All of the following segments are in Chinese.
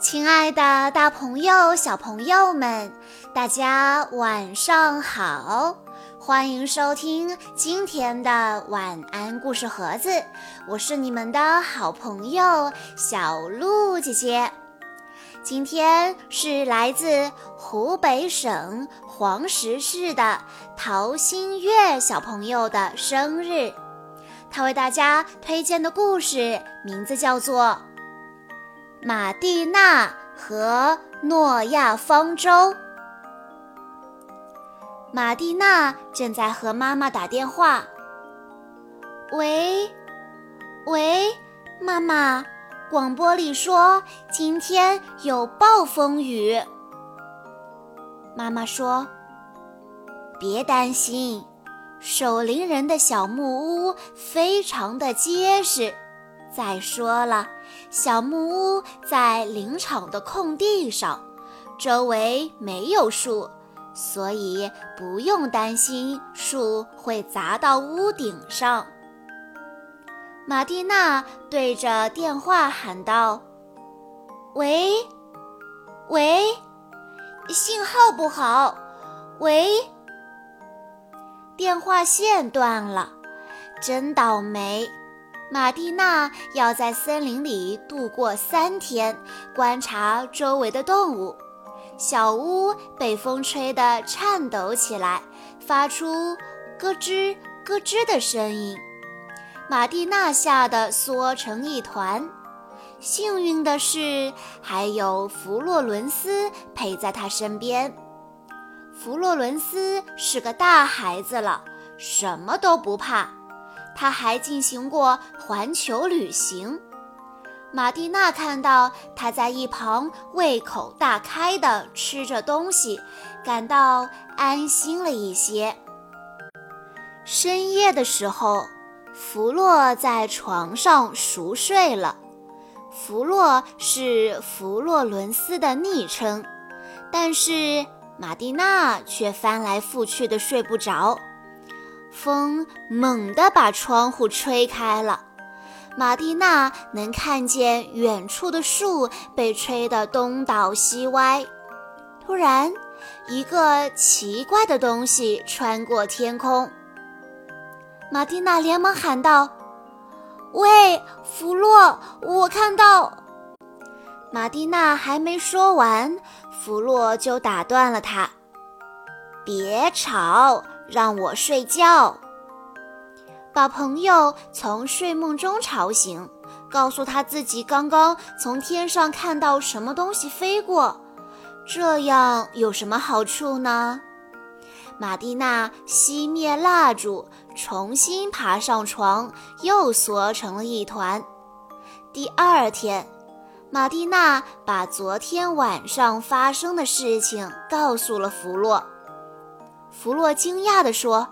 亲爱的，大朋友、小朋友们，大家晚上好！欢迎收听今天的晚安故事盒子，我是你们的好朋友小鹿姐姐。今天是来自湖北省黄石市的陶新月小朋友的生日，他为大家推荐的故事名字叫做。马蒂娜和诺亚方舟。马蒂娜正在和妈妈打电话。喂，喂，妈妈，广播里说今天有暴风雨。妈妈说：“别担心，守灵人的小木屋非常的结实。”再说了，小木屋在林场的空地上，周围没有树，所以不用担心树会砸到屋顶上。玛蒂娜对着电话喊道：“喂，喂，信号不好，喂。”电话线断了，真倒霉。玛蒂娜要在森林里度过三天，观察周围的动物。小屋被风吹得颤抖起来，发出咯吱咯吱的声音。马蒂娜吓得缩成一团。幸运的是，还有弗洛伦斯陪在她身边。弗洛伦斯是个大孩子了，什么都不怕。他还进行过环球旅行。马蒂娜看到他在一旁胃口大开地吃着东西，感到安心了一些。深夜的时候，弗洛在床上熟睡了。弗洛是弗洛伦斯的昵称，但是马蒂娜却翻来覆去的睡不着。风猛地把窗户吹开了，马蒂娜能看见远处的树被吹得东倒西歪。突然，一个奇怪的东西穿过天空。马蒂娜连忙喊道：“喂，弗洛，我看到……”马蒂娜还没说完，弗洛就打断了她：“别吵。”让我睡觉，把朋友从睡梦中吵醒，告诉他自己刚刚从天上看到什么东西飞过，这样有什么好处呢？马蒂娜熄灭蜡烛，重新爬上床，又缩成了一团。第二天，马蒂娜把昨天晚上发生的事情告诉了弗洛。弗洛惊讶地说：“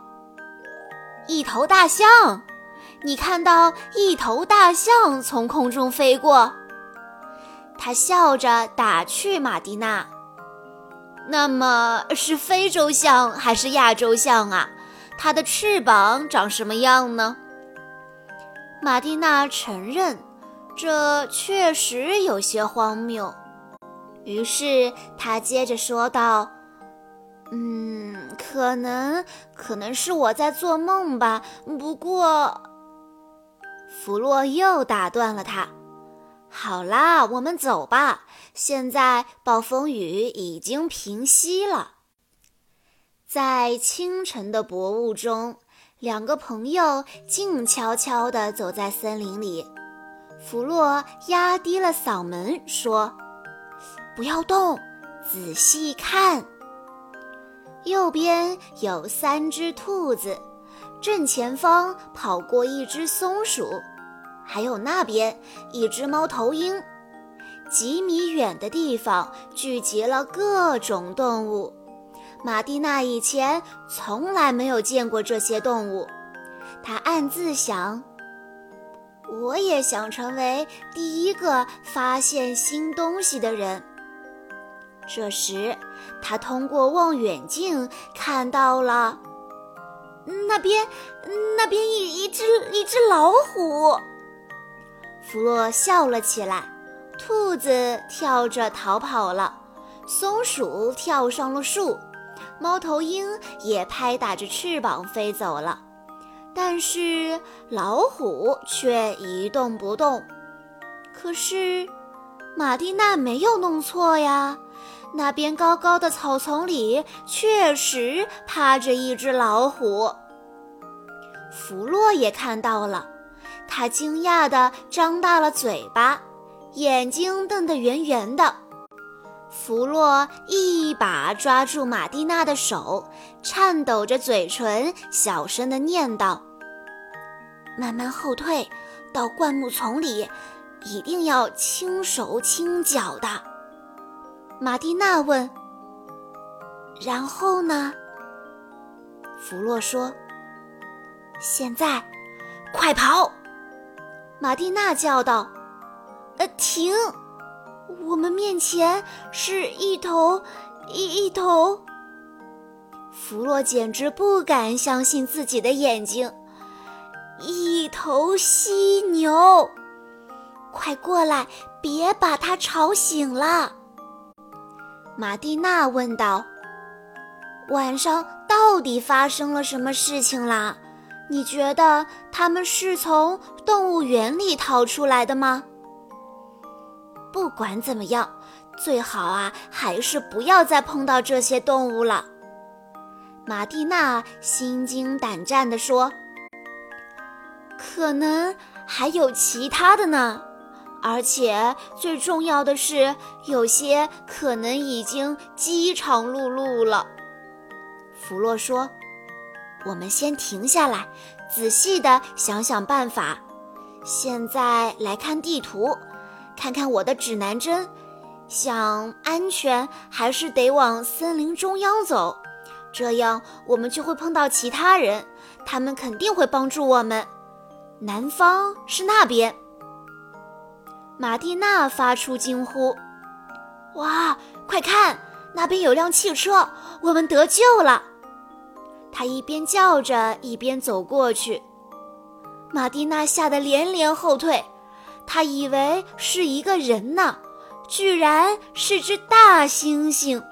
一头大象，你看到一头大象从空中飞过？”他笑着打趣马蒂娜：“那么是非洲象还是亚洲象啊？它的翅膀长什么样呢？”马蒂娜承认，这确实有些荒谬。于是她接着说道。嗯，可能可能是我在做梦吧。不过，弗洛又打断了他。好啦，我们走吧。现在暴风雨已经平息了。在清晨的薄雾中，两个朋友静悄悄地走在森林里。弗洛压低了嗓门说：“不要动，仔细看。”右边有三只兔子，正前方跑过一只松鼠，还有那边一只猫头鹰。几米远的地方聚集了各种动物。马蒂娜以前从来没有见过这些动物，她暗自想：我也想成为第一个发现新东西的人。这时，他通过望远镜看到了那边，那边一一只一只老虎。弗洛笑了起来。兔子跳着逃跑了，松鼠跳上了树，猫头鹰也拍打着翅膀飞走了。但是老虎却一动不动。可是马蒂娜没有弄错呀，那边高高的草丛里确实趴着一只老虎。弗洛也看到了，他惊讶地张大了嘴巴，眼睛瞪得圆圆的。弗洛一把抓住马蒂娜的手，颤抖着嘴唇，小声的念道。慢慢后退，到灌木丛里，一定要轻手轻脚的。马蒂娜问：“然后呢？”弗洛说：“现在，快跑！”马蒂娜叫道：“呃，停！我们面前是一头一一头。”弗洛简直不敢相信自己的眼睛。一头犀牛，快过来，别把它吵醒了。马蒂娜问道：“晚上到底发生了什么事情啦？你觉得他们是从动物园里逃出来的吗？”不管怎么样，最好啊，还是不要再碰到这些动物了。马蒂娜心惊胆战地说。可能还有其他的呢，而且最重要的是，有些可能已经饥肠辘辘了。弗洛说：“我们先停下来，仔细的想想办法。现在来看地图，看看我的指南针。想安全，还是得往森林中央走，这样我们就会碰到其他人，他们肯定会帮助我们。”南方是那边。马蒂娜发出惊呼：“哇，快看，那边有辆汽车，我们得救了！”她一边叫着，一边走过去。马蒂娜吓得连连后退，他以为是一个人呢，居然是只大猩猩。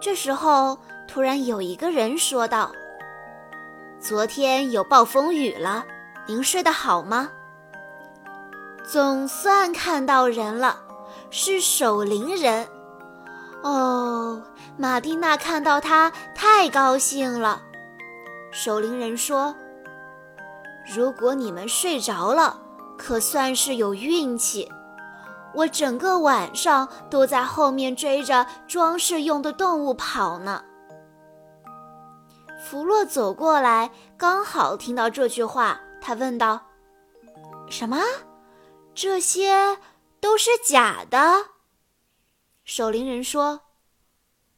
这时候，突然有一个人说道。昨天有暴风雨了，您睡得好吗？总算看到人了，是守灵人。哦，马蒂娜看到他太高兴了。守灵人说：“如果你们睡着了，可算是有运气。我整个晚上都在后面追着装饰用的动物跑呢。”弗洛走过来，刚好听到这句话，他问道：“什么？这些都是假的？”守灵人说：“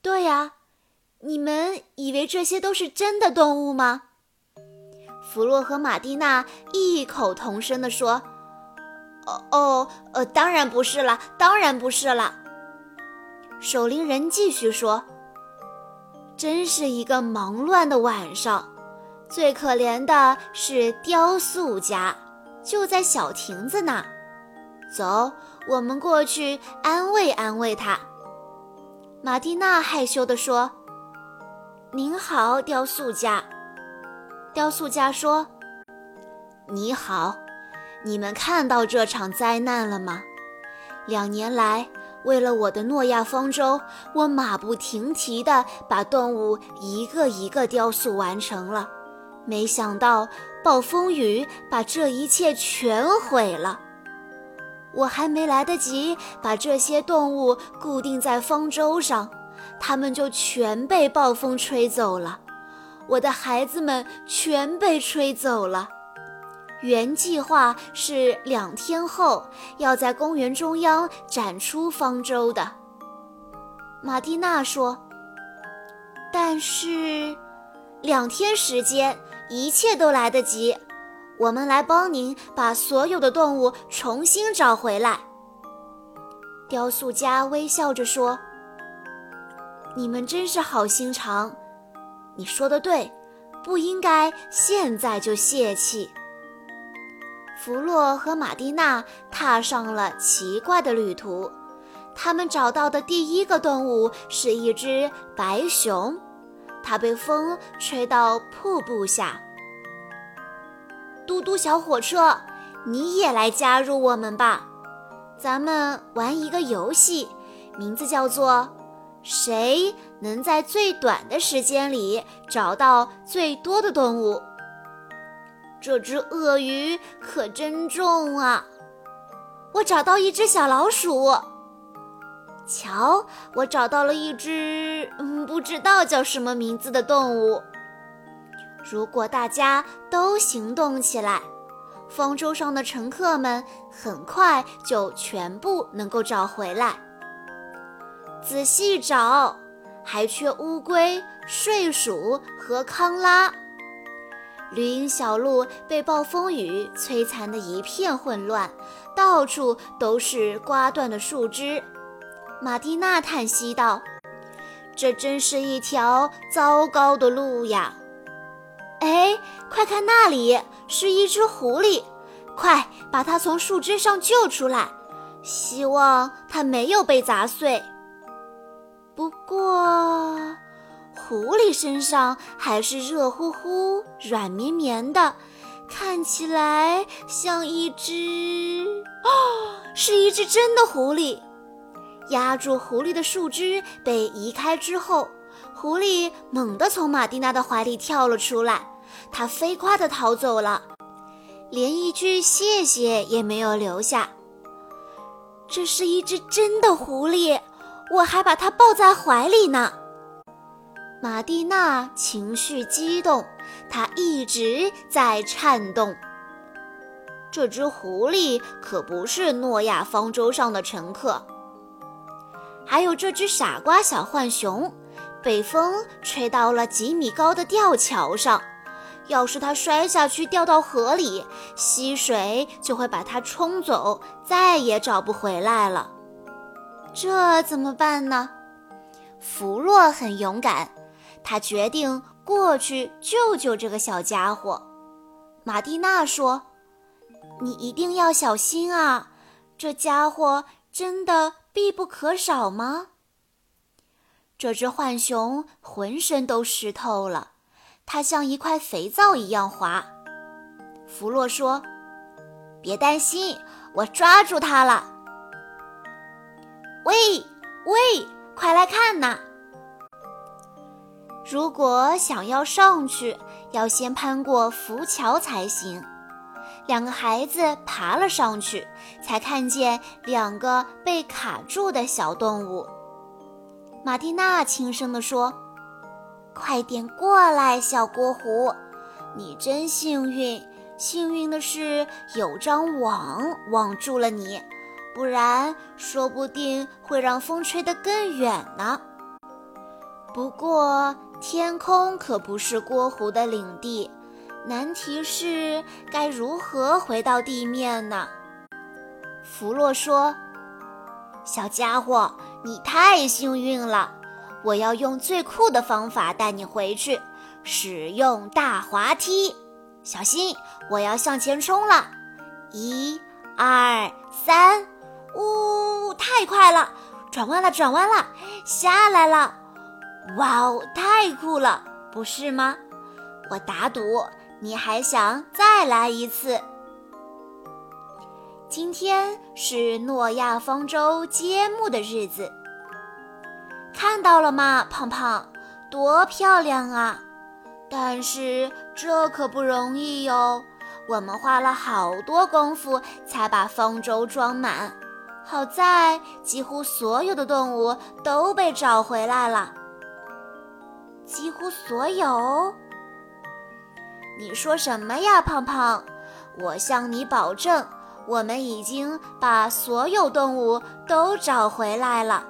对呀，你们以为这些都是真的动物吗？”弗洛和马蒂娜异口同声地说：“哦哦，呃，当然不是了，当然不是了。”守灵人继续说。真是一个忙乱的晚上，最可怜的是雕塑家，就在小亭子那。走，我们过去安慰安慰他。马蒂娜害羞地说：“您好，雕塑家。”雕塑家说：“你好，你们看到这场灾难了吗？两年来。”为了我的诺亚方舟，我马不停蹄地把动物一个一个雕塑完成了。没想到暴风雨把这一切全毁了。我还没来得及把这些动物固定在方舟上，它们就全被暴风吹走了。我的孩子们全被吹走了。原计划是两天后要在公园中央展出方舟的，马蒂娜说。但是，两天时间一切都来得及，我们来帮您把所有的动物重新找回来。雕塑家微笑着说：“你们真是好心肠，你说的对，不应该现在就泄气。弗洛和马蒂娜踏上了奇怪的旅途。他们找到的第一个动物是一只白熊，它被风吹到瀑布下。嘟嘟小火车，你也来加入我们吧！咱们玩一个游戏，名字叫做“谁能在最短的时间里找到最多的动物”。这只鳄鱼可真重啊！我找到一只小老鼠。瞧，我找到了一只嗯，不知道叫什么名字的动物。如果大家都行动起来，方舟上的乘客们很快就全部能够找回来。仔细找，还缺乌龟、睡鼠和康拉。绿荫小路被暴风雨摧残得一片混乱，到处都是刮断的树枝。马蒂娜叹息道：“这真是一条糟糕的路呀！”哎，快看那里，是一只狐狸！快把它从树枝上救出来！希望它没有被砸碎。不过，狐狸身上还是热乎乎、软绵绵的，看起来像一只……哦，是一只真的狐狸！压住狐狸的树枝被移开之后，狐狸猛地从马蒂娜的怀里跳了出来，它飞快地逃走了，连一句谢谢也没有留下。这是一只真的狐狸，我还把它抱在怀里呢。玛蒂娜情绪激动，她一直在颤动。这只狐狸可不是诺亚方舟上的乘客。还有这只傻瓜小浣熊，被风吹到了几米高的吊桥上。要是它摔下去掉到河里，溪水就会把它冲走，再也找不回来了。这怎么办呢？弗洛很勇敢，他决定过去救救这个小家伙。马蒂娜说：“你一定要小心啊，这家伙真的。”必不可少吗？这只浣熊浑身都湿透了，它像一块肥皂一样滑。弗洛说：“别担心，我抓住它了。”喂喂，快来看呐！如果想要上去，要先攀过浮桥才行。两个孩子爬了上去，才看见两个被卡住的小动物。马蒂娜轻声地说：“快点过来，小锅壶，你真幸运。幸运的是有张网网住了你，不然说不定会让风吹得更远呢。不过天空可不是郭湖的领地。”难题是该如何回到地面呢？弗洛说：“小家伙，你太幸运了！我要用最酷的方法带你回去，使用大滑梯。小心，我要向前冲了！一、二、三，呜，太快了！转弯了，转弯了，下来了！哇哦，太酷了，不是吗？我打赌。”你还想再来一次？今天是诺亚方舟揭幕的日子，看到了吗，胖胖？多漂亮啊！但是这可不容易哟，我们花了好多功夫才把方舟装满。好在几乎所有的动物都被找回来了，几乎所有。你说什么呀，胖胖？我向你保证，我们已经把所有动物都找回来了。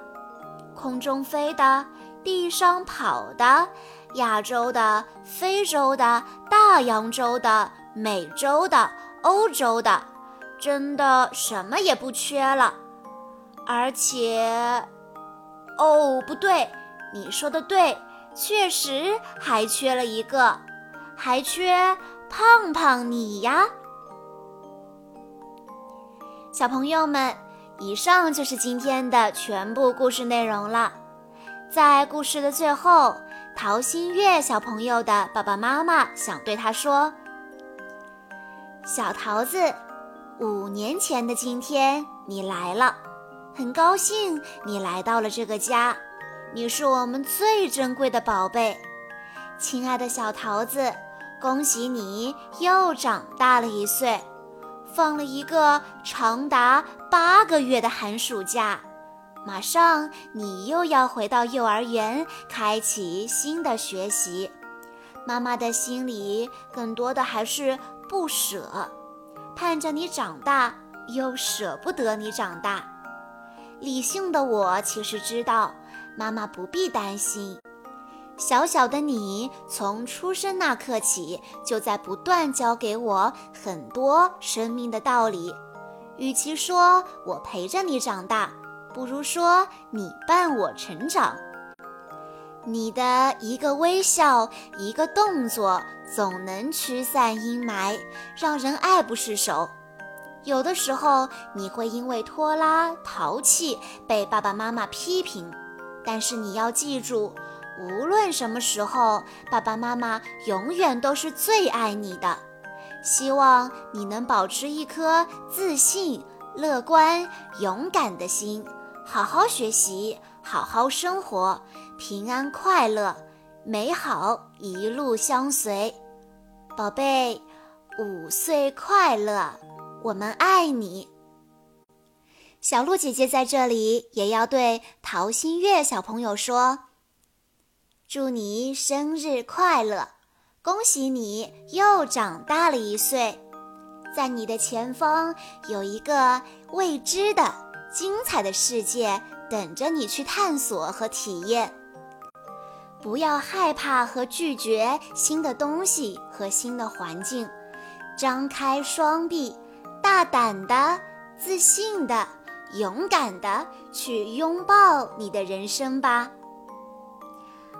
空中飞的，地上跑的，亚洲的、非洲的、大洋洲的、美洲的、欧洲的，真的什么也不缺了。而且，哦，不对，你说的对。确实还缺了一个，还缺胖胖你呀。小朋友们，以上就是今天的全部故事内容了。在故事的最后，陶新月小朋友的爸爸妈妈想对他说：“小桃子，五年前的今天你来了，很高兴你来到了这个家。”你是我们最珍贵的宝贝，亲爱的小桃子，恭喜你又长大了一岁，放了一个长达八个月的寒暑假，马上你又要回到幼儿园，开启新的学习。妈妈的心里更多的还是不舍，盼着你长大，又舍不得你长大。理性的我其实知道。妈妈不必担心，小小的你从出生那刻起，就在不断教给我很多生命的道理。与其说我陪着你长大，不如说你伴我成长。你的一个微笑，一个动作，总能驱散阴霾，让人爱不释手。有的时候，你会因为拖拉、淘气被爸爸妈妈批评。但是你要记住，无论什么时候，爸爸妈妈永远都是最爱你的。希望你能保持一颗自信、乐观、勇敢的心，好好学习，好好生活，平安快乐，美好一路相随。宝贝，五岁快乐，我们爱你。小鹿姐姐在这里也要对陶新月小朋友说：“祝你生日快乐！恭喜你又长大了一岁，在你的前方有一个未知的、精彩的世界等着你去探索和体验。不要害怕和拒绝新的东西和新的环境，张开双臂，大胆的、自信的。”勇敢的去拥抱你的人生吧。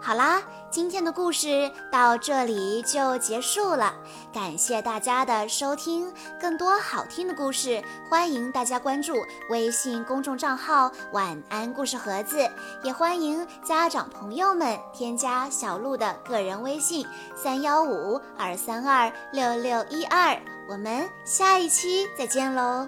好啦，今天的故事到这里就结束了，感谢大家的收听。更多好听的故事，欢迎大家关注微信公众账号“晚安故事盒子”，也欢迎家长朋友们添加小鹿的个人微信：三幺五二三二六六一二。我们下一期再见喽！